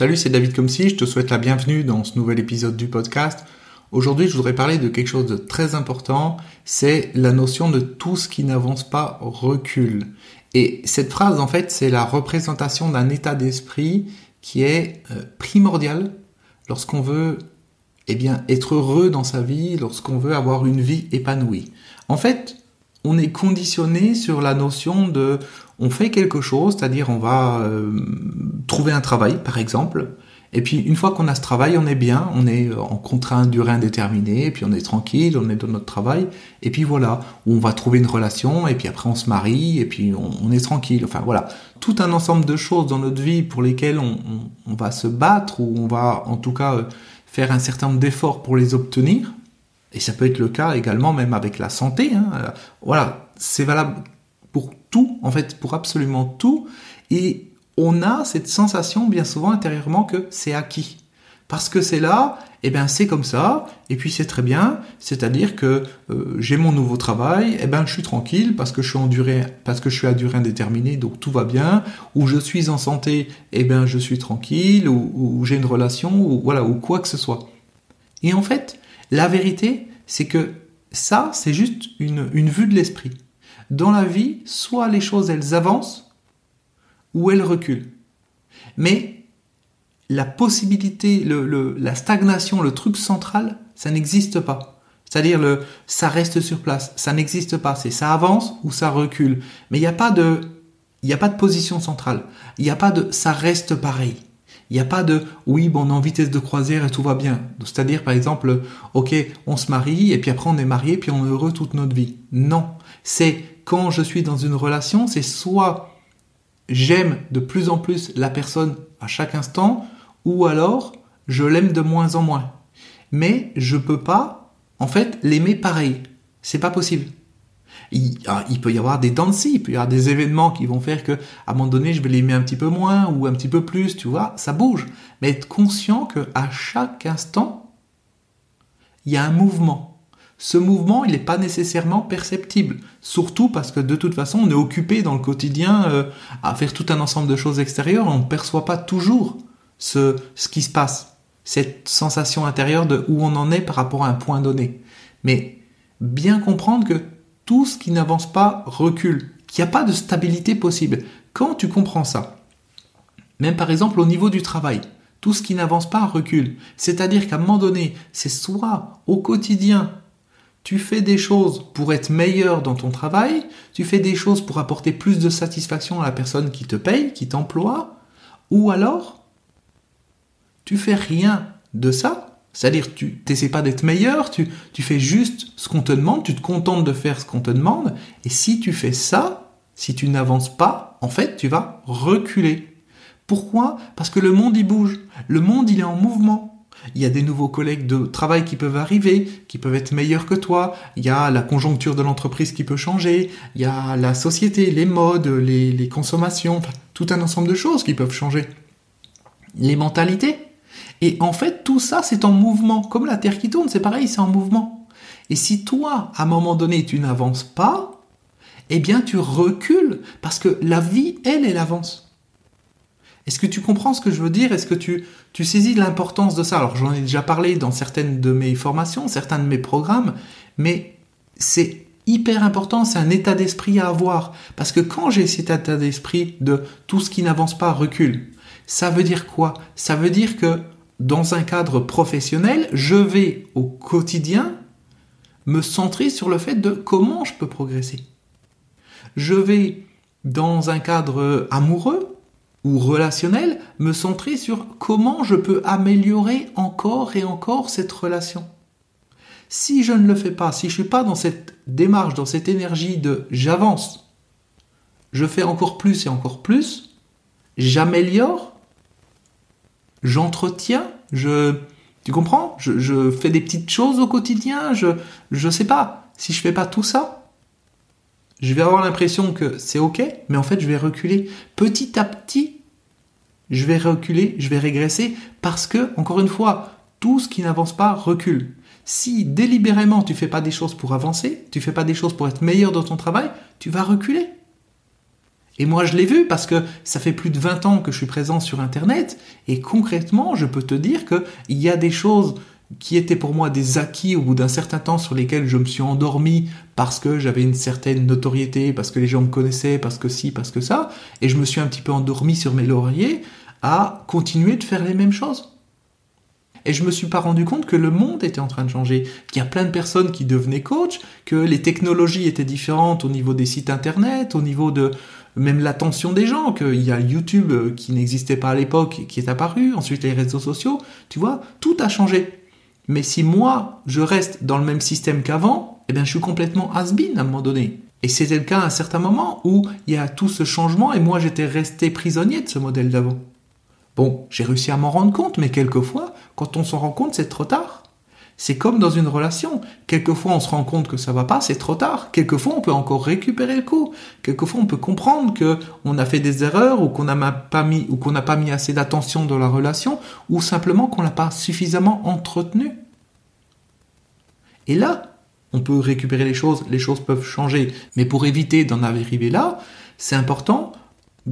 Salut, c'est David Comsi, je te souhaite la bienvenue dans ce nouvel épisode du podcast. Aujourd'hui, je voudrais parler de quelque chose de très important, c'est la notion de tout ce qui n'avance pas recule. Et cette phrase, en fait, c'est la représentation d'un état d'esprit qui est euh, primordial lorsqu'on veut eh bien, être heureux dans sa vie, lorsqu'on veut avoir une vie épanouie. En fait, on est conditionné sur la notion de on fait quelque chose, c'est-à-dire on va euh, trouver un travail par exemple, et puis une fois qu'on a ce travail, on est bien, on est en contrat durée indéterminée, puis on est tranquille, on est dans notre travail, et puis voilà, on va trouver une relation, et puis après on se marie, et puis on, est tranquille. Enfin voilà, tout un ensemble de choses dans notre vie pour lesquelles on, va se battre, ou on va en tout cas euh, faire un certain nombre d'efforts pour les obtenir. Et ça peut être le cas également même avec la santé. Hein. Voilà, c'est valable tout, en fait, pour absolument tout. Et on a cette sensation bien souvent intérieurement que c'est acquis. Parce que c'est là, et eh bien c'est comme ça, et puis c'est très bien, c'est-à-dire que euh, j'ai mon nouveau travail, et eh ben je suis tranquille parce que je suis en parce que je suis à durée indéterminée, donc tout va bien, ou je suis en santé, et eh ben je suis tranquille, ou, ou j'ai une relation, ou voilà, ou quoi que ce soit. Et en fait, la vérité, c'est que ça, c'est juste une, vue de l'esprit. Dans la vie, soit les choses, elles avancent, ou elles reculent. Mais la possibilité, la stagnation, le truc central, ça n'existe pas. C'est-à-dire le ça reste sur place, ça n'existe pas. C'est ça avance ou ça recule. Mais il n'y a pas de il n'y a pas de position centrale. Il n'y a pas de ça reste pareil. Il n'y a pas de oui, bon, on est en vitesse de croisière et tout va bien. C'est-à-dire, par exemple, ok, on se marie et puis après on est marié puis on est heureux toute notre vie. Non. C'est quand je suis dans une relation, c'est soit j'aime de plus en plus la personne à chaque instant ou alors je l'aime de moins en moins. Mais je peux pas, en fait, l'aimer pareil. C'est pas possible. Ah, il, peut y avoir des danses, il peut y avoir des événements qui vont faire que, à un moment donné, je vais l'aimer un petit peu moins ou un petit peu plus, tu vois, ça bouge. Mais être conscient que à chaque instant, il y a un mouvement. Ce mouvement, il n'est pas nécessairement perceptible, surtout parce que de toute façon, on est occupé dans le quotidien euh, à faire tout un ensemble de choses extérieures, on ne perçoit pas toujours ce, qui se passe, cette sensation intérieure de où on en est par rapport à un point donné. Mais bien comprendre que tout ce qui n'avance pas recule, qu'il n'y a pas de stabilité possible. Quand tu comprends ça, même par exemple au niveau du travail, tout ce qui n'avance pas recule. C'est-à-dire qu'à un moment donné, c'est soit au quotidien, tu fais des choses pour être meilleur dans ton travail, tu fais des choses pour apporter plus de satisfaction à la personne qui te paye, qui t'emploie, ou alors tu fais rien de ça c'est-à-dire, tu n'essaies pas d'être meilleur, tu, tu fais juste ce qu'on te demande, tu te contentes de faire ce qu'on te demande, et si tu fais ça, si tu n'avances pas, en fait, tu vas reculer. Pourquoi? Parce que le monde, il bouge. Le monde, il est en mouvement. Il y a des nouveaux collègues de travail qui peuvent arriver, qui peuvent être meilleurs que toi. Il y a la conjoncture de l'entreprise qui peut changer. Il y a la société, les modes, les, consommations, tout un ensemble de choses qui peuvent changer. Les mentalités. Et en fait, tout ça, c'est en mouvement. Comme la Terre qui tourne, c'est pareil, c'est en mouvement. Et si toi, à un moment donné, tu n'avances pas, eh bien, tu recules, parce que la vie, elle, elle avance. Est-ce que tu comprends ce que je veux dire? Est-ce que tu, tu saisis l'importance de ça? Alors, j'en ai déjà parlé dans certaines de mes formations, certains de mes programmes, mais c'est hyper important, c'est un état d'esprit à avoir. Parce que quand j'ai cet état d'esprit de tout ce qui n'avance pas recule, ça veut dire quoi? Ça veut dire que dans un cadre professionnel, je vais au quotidien me centrer sur le fait de comment je peux progresser. Je vais, dans un cadre amoureux ou relationnel, me centrer sur comment je peux améliorer encore et encore cette relation. Si je ne le fais pas, si je ne suis pas dans cette démarche, dans cette énergie de j'avance, je fais encore plus et encore plus, j'améliore, j'entretiens, je, tu comprends? Je, je, fais des petites choses au quotidien, je, je sais pas. Si je fais pas tout ça, je vais avoir l'impression que c'est ok, mais en fait je vais reculer. Petit à petit, je vais reculer, je vais régresser parce que, encore une fois, tout ce qui n'avance pas recule. Si délibérément tu fais pas des choses pour avancer, tu fais pas des choses pour être meilleur dans ton travail, tu vas reculer. Et moi, je l'ai vu parce que ça fait plus de 20 ans que je suis présent sur Internet. Et concrètement, je peux te dire qu'il y a des choses qui étaient pour moi des acquis au bout d'un certain temps sur lesquels je me suis endormi parce que j'avais une certaine notoriété, parce que les gens me connaissaient, parce que si, parce que ça. Et je me suis un petit peu endormi sur mes lauriers à continuer de faire les mêmes choses. Et je me suis pas rendu compte que le monde était en train de changer, qu'il y a plein de personnes qui devenaient coach, que les technologies étaient différentes au niveau des sites internet, au niveau de même l'attention des gens, qu'il y a YouTube euh, qui n'existait pas à l'époque, qui est apparu, ensuite les réseaux sociaux, tu vois, tout a changé. Mais si moi, je reste dans le même système qu'avant, eh bien, je suis complètement has-been à un moment donné. Et c'était le cas à un certain moment où il y a tout ce changement et moi, j'étais resté prisonnier de ce modèle d'avant. Bon, j'ai réussi à m'en rendre compte, mais quelquefois, quand on s'en rend compte, c'est trop tard. C'est comme dans une relation. Quelquefois, on se rend compte que ça va pas, c'est trop tard. Quelquefois, on peut encore récupérer le coup. Quelquefois, on peut comprendre que on a fait des erreurs ou qu'on n'a pas mis assez d'attention dans la relation ou simplement qu'on l'a pas suffisamment entretenu. Et là, on peut récupérer les choses, les choses peuvent changer. Mais pour éviter d'en arriver là, c'est important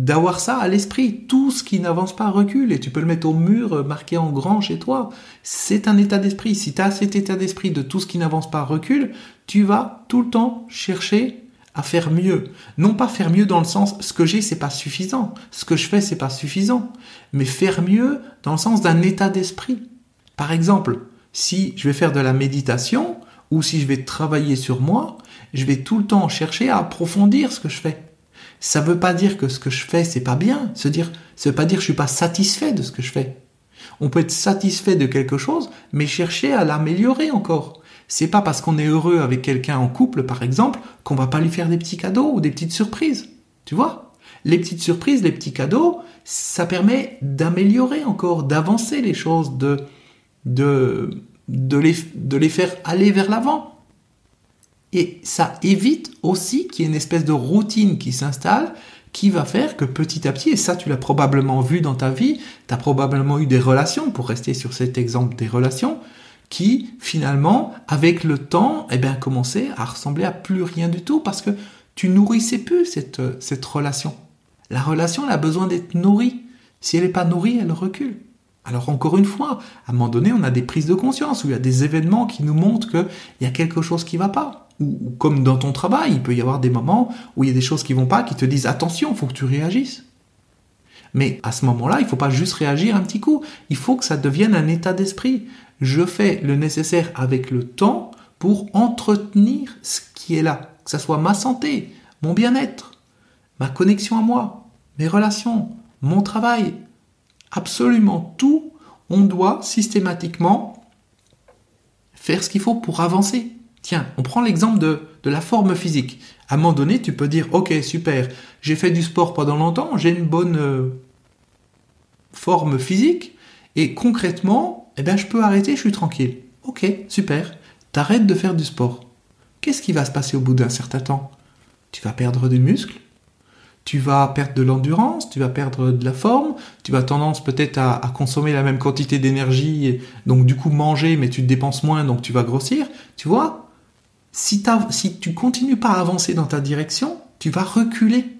d'avoir ça à l'esprit. Tout ce qui n'avance pas recule et tu peux le mettre au mur euh, marqué en grand chez toi. C'est un état d'esprit. Si tu as cet état d'esprit de tout ce qui n'avance pas recule, tu vas tout le temps chercher à faire mieux. Non pas faire mieux dans le sens ce que j'ai c'est pas suffisant, ce que je fais c'est pas suffisant, mais faire mieux dans le sens d'un état d'esprit. Par exemple, si je vais faire de la méditation ou si je vais travailler sur moi, je vais tout le temps chercher à approfondir ce que je fais ça veut pas dire que ce que je fais c'est pas bien. Se dire, ça veut pas dire que je suis pas satisfait de ce que je fais. On peut être satisfait de quelque chose, mais chercher à l'améliorer encore. C'est pas parce qu'on est heureux avec quelqu'un en couple, par exemple, qu'on va pas lui faire des petits cadeaux ou des petites surprises. Tu vois? Les petites surprises, les petits cadeaux, ça permet d'améliorer encore, d'avancer les choses, de, de, de les, de les faire aller vers l'avant. Et ça évite aussi qu'il y ait une espèce de routine qui s'installe qui va faire que petit à petit, et ça tu l'as probablement vu dans ta vie, tu as probablement eu des relations, pour rester sur cet exemple des relations, qui finalement, avec le temps, eh bien, commençaient à ressembler à plus rien du tout parce que tu nourrissais plus cette, cette relation. La relation, elle a besoin d'être nourrie. Si elle n'est pas nourrie, elle recule. Alors encore une fois, à un moment donné, on a des prises de conscience où il y a des événements qui nous montrent qu'il y a quelque chose qui ne va pas ou, comme dans ton travail, il peut y avoir des moments où il y a des choses qui vont pas, qui te disent attention, faut que tu réagisses. Mais à ce moment-là, il faut pas juste réagir un petit coup. Il faut que ça devienne un état d'esprit. Je fais le nécessaire avec le temps pour entretenir ce qui est là. Que ce soit ma santé, mon bien-être, ma connexion à moi, mes relations, mon travail. Absolument tout, on doit systématiquement faire ce qu'il faut pour avancer. Tiens, on prend l'exemple de, la forme physique. À un moment donné, tu peux dire, ok, super, j'ai fait du sport pendant longtemps, j'ai une bonne euh, forme physique, et concrètement, eh ben, je peux arrêter, je suis tranquille. Ok, super, t'arrêtes de faire du sport. Qu'est-ce qui va se passer au bout d'un certain temps? Tu vas perdre du muscle, tu vas perdre de l'endurance, tu vas perdre de la forme, tu vas tendance peut-être à, consommer la même quantité d'énergie, donc du coup manger, mais tu dépenses moins, donc tu vas grossir. Tu vois, si, tu continues pas à avancer dans ta direction, tu vas reculer.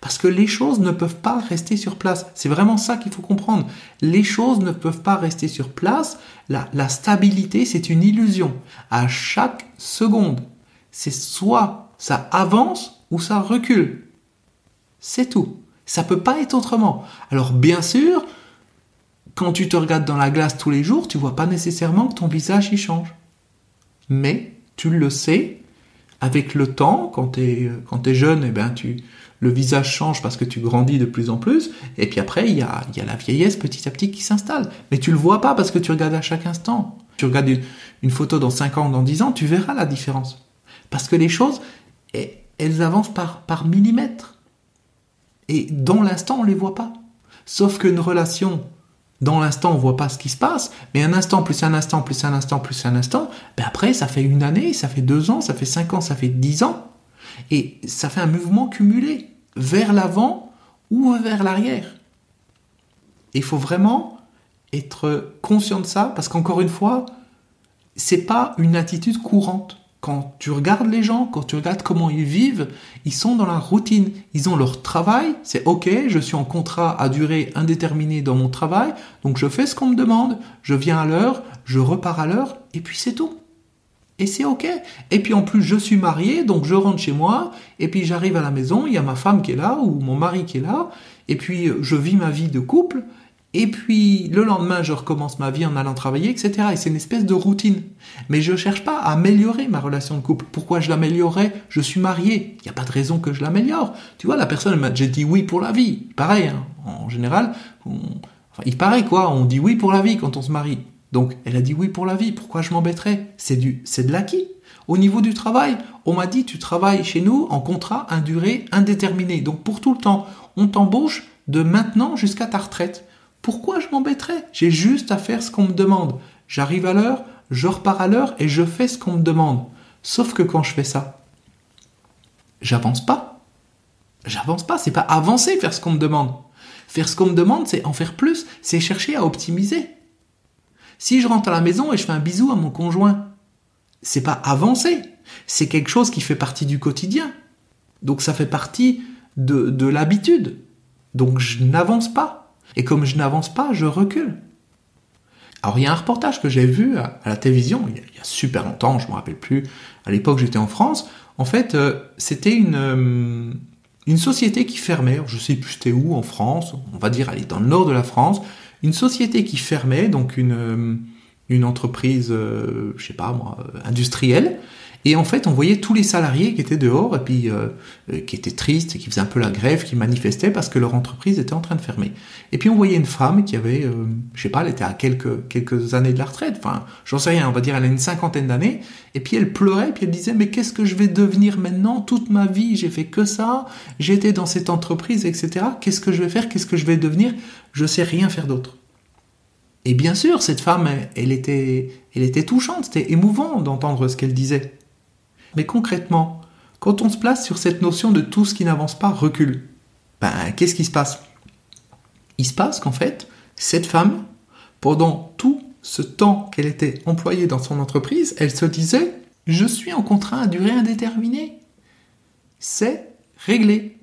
Parce que les choses ne peuvent pas rester sur place. C'est vraiment ça qu'il faut comprendre. Les choses ne peuvent pas rester sur place. La, la stabilité, c'est une illusion. À chaque seconde, c'est soit ça avance ou ça recule. C'est tout. Ça peut pas être autrement. Alors bien sûr, quand tu te regardes dans la glace tous les jours, tu vois pas nécessairement que ton visage y change. Mais tu le sais, avec le temps, quand tu es, quand jeune, eh ben, tu, le visage change parce que tu grandis de plus en plus, et puis après, il y a, y a la vieillesse petit à petit qui s'installe. Mais tu le vois pas parce que tu regardes à chaque instant. Tu regardes une, photo dans 5 ans, dans 10 ans, tu verras la différence. Parce que les choses, eh, elles avancent par, par millimètres. Et dans l'instant, on les voit pas. Sauf qu'une relation, dans l'instant, on voit pas ce qui se passe, mais un instant plus un instant plus un instant plus un instant, ben après, ça fait une année, ça fait deux ans, ça fait cinq ans, ça fait dix ans, et ça fait un mouvement cumulé vers l'avant ou vers l'arrière. Il faut vraiment être conscient de ça, parce qu'encore une fois, c'est pas une attitude courante. Quand tu regardes les gens, quand tu regardes comment ils vivent, ils sont dans la routine. Ils ont leur travail, c'est ok, je suis en contrat à durée indéterminée dans mon travail, donc je fais ce qu'on me demande, je viens à l'heure, je repars à l'heure, et puis c'est tout. Et c'est ok. Et puis en plus, je suis marié, donc je rentre chez moi, et puis j'arrive à la maison, il y a ma femme qui est là, ou mon mari qui est là, et puis je vis ma vie de couple, et puis le lendemain, je recommence ma vie en allant travailler, etc. Et c'est une espèce de routine. Mais je ne cherche pas à améliorer ma relation de couple. Pourquoi je l'améliorerais? Je suis marié. Il n'y a pas de raison que je l'améliore. Tu vois, la personne m'a dit oui pour la vie. Pareil, hein. en général, il paraît quoi, on dit oui pour la vie quand on se marie. Donc elle a dit oui pour la vie. Pourquoi je m'embêterais? C'est du, c'est de l'acquis. Au niveau du travail, on m'a dit tu travailles chez nous en contrat à durée indéterminée. Donc pour tout le temps, on t'embauche de maintenant jusqu'à ta retraite. Pourquoi je m'embêterais? J'ai juste à faire ce qu'on me demande. J'arrive à l'heure, je repars à l'heure et je fais ce qu'on me demande. Sauf que quand je fais ça, j'avance pas. J'avance pas, c'est pas avancer faire ce qu'on me demande. Faire ce qu'on me demande, c'est en faire plus, c'est chercher à optimiser. Si je rentre à la maison et je fais un bisou à mon conjoint, c'est pas avancer, c'est quelque chose qui fait partie du quotidien. Donc ça fait partie de, de l'habitude. Donc je n'avance pas. Et comme je n'avance pas, je recule. Alors il y a un reportage que j'ai vu à, la télévision, il y, a, super longtemps, je ne me rappelle plus, à l'époque j'étais en France, en fait euh, c'était une, euh, une société qui fermait, je sais plus c'était où en France, on va dire elle est dans le nord de la France, une société qui fermait, donc une, euh, une entreprise, je sais pas moi, industrielle, et en fait, on voyait tous les salariés qui étaient dehors et puis euh, euh, qui étaient tristes, qui faisaient un peu la grève, qui manifestaient parce que leur entreprise était en train de fermer. Et puis on voyait une femme qui avait, euh, je sais pas, elle était à quelques quelques années de la retraite. Enfin, j'en sais rien. On va dire, elle a une cinquantaine d'années. Et puis elle pleurait, puis elle disait, mais qu'est-ce que je vais devenir maintenant? Toute ma vie, j'ai fait que ça. J'étais dans cette entreprise, etc. Qu'est-ce que je vais faire? Qu'est-ce que je vais devenir? Je sais rien faire d'autre. Et bien sûr, cette femme, elle était, elle était touchante. C'était émouvant d'entendre ce qu'elle disait. Mais concrètement, quand on se place sur cette notion de tout ce qui n'avance pas recule, ben, qu'est-ce qui se passe? Il se passe qu'en fait, cette femme, pendant tout ce temps qu'elle était employée dans son entreprise, elle se disait Je suis en contrat à durée indéterminée. C'est réglé.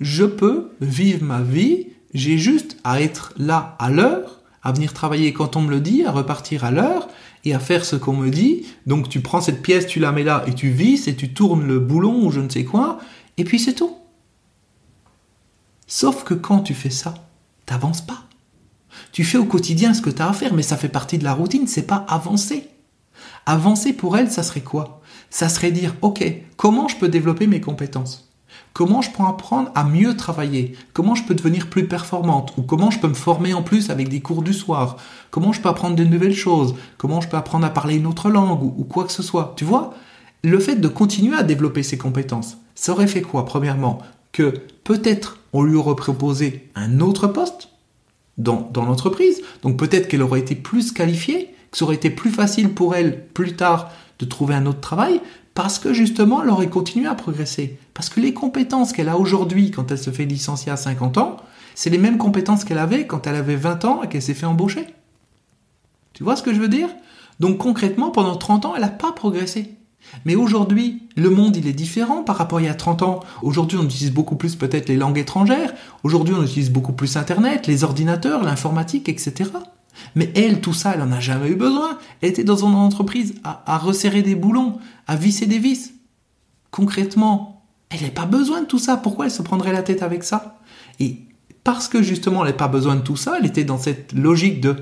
Je peux vivre ma vie, j'ai juste à être là à l'heure, à venir travailler quand on me le dit, à repartir à l'heure, et à faire ce qu'on me dit. Donc tu prends cette pièce, tu la mets là et tu visses et tu tournes le boulon ou je ne sais quoi, et puis c'est tout. Sauf que quand tu fais ça, t'avances pas. Tu fais au quotidien ce que tu as à faire, mais ça fait partie de la routine, c'est pas avancer. Avancer pour elle, ça serait quoi? Ça serait dire, ok, comment je peux développer mes compétences? Comment je peux apprendre à mieux travailler? Comment je peux devenir plus performante? Ou comment je peux me former en plus avec des cours du soir? Comment je peux apprendre de nouvelles choses? Comment je peux apprendre à parler une autre langue? Ou, quoi que ce soit? Tu vois? Le fait de continuer à développer ses compétences, ça aurait fait quoi Premièrement, que peut-être on lui aurait proposé un autre poste dans, dans l'entreprise. Donc peut-être qu'elle aurait été plus qualifiée, que ça aurait été plus facile pour elle plus tard de trouver un autre travail parce que justement elle aurait continué à progresser. Parce que les compétences qu'elle a aujourd'hui quand elle se fait licencier à 50 ans, c'est les mêmes compétences qu'elle avait quand elle avait 20 ans et qu'elle s'est fait embaucher. Tu vois ce que je veux dire? Donc concrètement, pendant 30 ans, elle n'a pas progressé. Mais aujourd'hui, le monde, il est différent par rapport à il y a 30 ans. Aujourd'hui, on utilise beaucoup plus peut-être les langues étrangères. Aujourd'hui, on utilise beaucoup plus Internet, les ordinateurs, l'informatique, etc. Mais elle, tout ça, elle n'en a jamais eu besoin. Elle était dans son entreprise à, resserrer des boulons, à visser des vis. Concrètement, elle n'a pas besoin de tout ça. Pourquoi elle se prendrait la tête avec ça? Et parce que justement, elle n'a pas besoin de tout ça, elle était dans cette logique de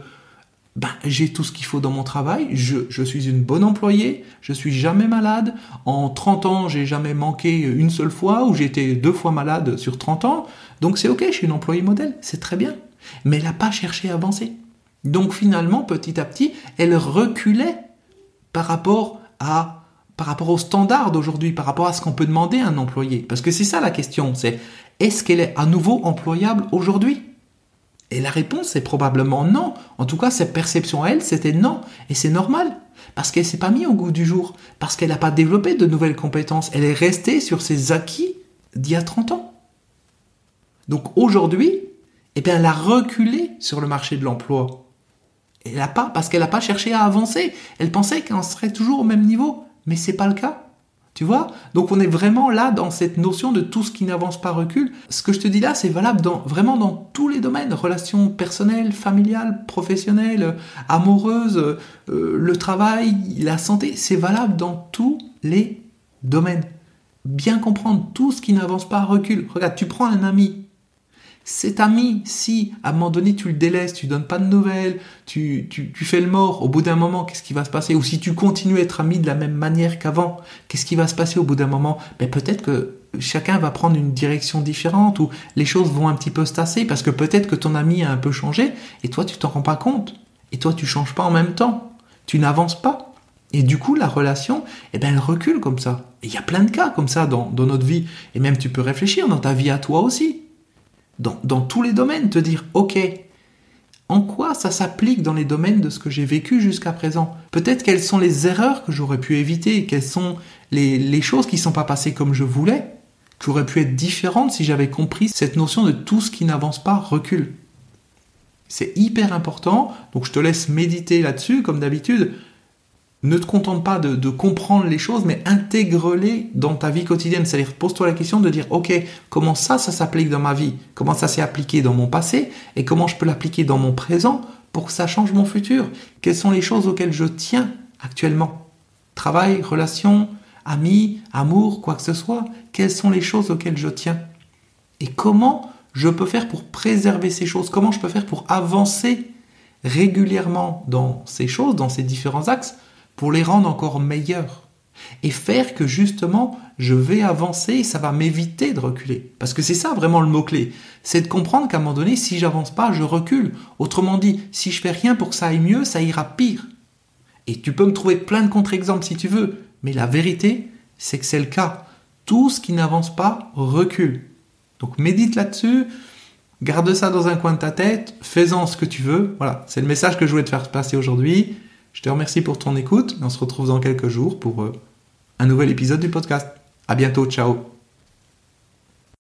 ben, j'ai tout ce qu'il faut dans mon travail, je, suis une bonne employée, je suis jamais malade, en 30 ans j'ai jamais manqué une seule fois, ou été deux fois malade sur 30 ans, donc c'est ok, je suis une employée modèle, c'est très bien. Mais elle n'a pas cherché à avancer. Donc finalement, petit à petit, elle reculait par rapport à par rapport aux standards d'aujourd'hui, par rapport à ce qu'on peut demander à un employé. Parce que c'est ça la question, c'est est-ce qu'elle est à nouveau employable aujourd'hui? Et la réponse est probablement non. En tout cas, sa perception à elle, c'était non. Et c'est normal. Parce qu'elle s'est pas mise au goût du jour. Parce qu'elle n'a pas développé de nouvelles compétences. Elle est restée sur ses acquis d'il y a 30 ans. Donc aujourd'hui, eh elle a reculé sur le marché de l'emploi. Elle a pas, parce qu'elle n'a pas cherché à avancer. Elle pensait qu'elle serait toujours au même niveau. mais c'est pas le cas. Tu vois? Donc on est vraiment là dans cette notion de tout ce qui n'avance pas recule. Ce que je te dis là, c'est valable dans, vraiment dans tous les domaines, relations personnelles, familiales, professionnelles, amoureuses, euh, le travail, la santé, c'est valable dans tous les domaines. Bien comprendre tout ce qui n'avance pas recule. Regarde, tu prends un ami, cet ami, si à un moment donné tu le délaisses, tu donnes pas de nouvelles, tu, tu, fais le mort, au bout d'un moment, qu'est-ce qui va se passer? Ou si tu continues à être ami de la même manière qu'avant, qu'est-ce qui va se passer au bout d'un moment? Ben, Peut-être que chacun va prendre une direction différente ou les choses vont un petit peu se tasser parce que peut-être que ton ami a un peu changé et toi tu t'en rends pas compte. Et toi tu changes pas en même temps. Tu n'avances pas. Et du coup, la relation, eh ben, elle recule comme ça. Il y a plein de cas comme ça dans, dans notre vie. Et même tu peux réfléchir dans ta vie à toi aussi dans, tous les domaines, te dire, ok, en quoi ça s'applique dans les domaines de ce que j'ai vécu jusqu'à présent? Peut-être quelles sont les erreurs que j'aurais pu éviter, quelles sont les, choses qui ne sont pas passées comme je voulais, qui auraient pu être différentes si j'avais compris cette notion de tout ce qui n'avance pas recule. C'est hyper important, donc je te laisse méditer là-dessus, comme d'habitude ne te contente pas de, comprendre les choses, mais intègre-les dans ta vie quotidienne. C'est-à-dire, pose-toi la question de dire, OK, comment ça, ça s'applique dans ma vie? Comment ça s'est appliqué dans mon passé? Et comment je peux l'appliquer dans mon présent pour que ça change mon futur? Quelles sont les choses auxquelles je tiens actuellement? Travail, relation, amis, amour, quoi que ce soit. Quelles sont les choses auxquelles je tiens? Et comment je peux faire pour préserver ces choses? Comment je peux faire pour avancer régulièrement dans ces choses, dans ces différents axes pour les rendre encore meilleurs et faire que justement je vais avancer ça va m'éviter de reculer. Parce que c'est ça vraiment le mot-clé. C'est de comprendre qu'à un moment donné, si j'avance pas, je recule. Autrement dit, si je fais rien pour que ça aille mieux, ça ira pire. Et tu peux me trouver plein de contre-exemples si tu veux. Mais la vérité, c'est que c'est le cas. Tout ce qui n'avance pas recule. Donc médite là-dessus, garde ça dans un coin de ta tête, fais-en ce que tu veux. Voilà, c'est le message que je voulais te faire passer aujourd'hui. Je te remercie pour ton écoute. Et on se retrouve dans quelques jours pour euh, un nouvel épisode du podcast. À bientôt, ciao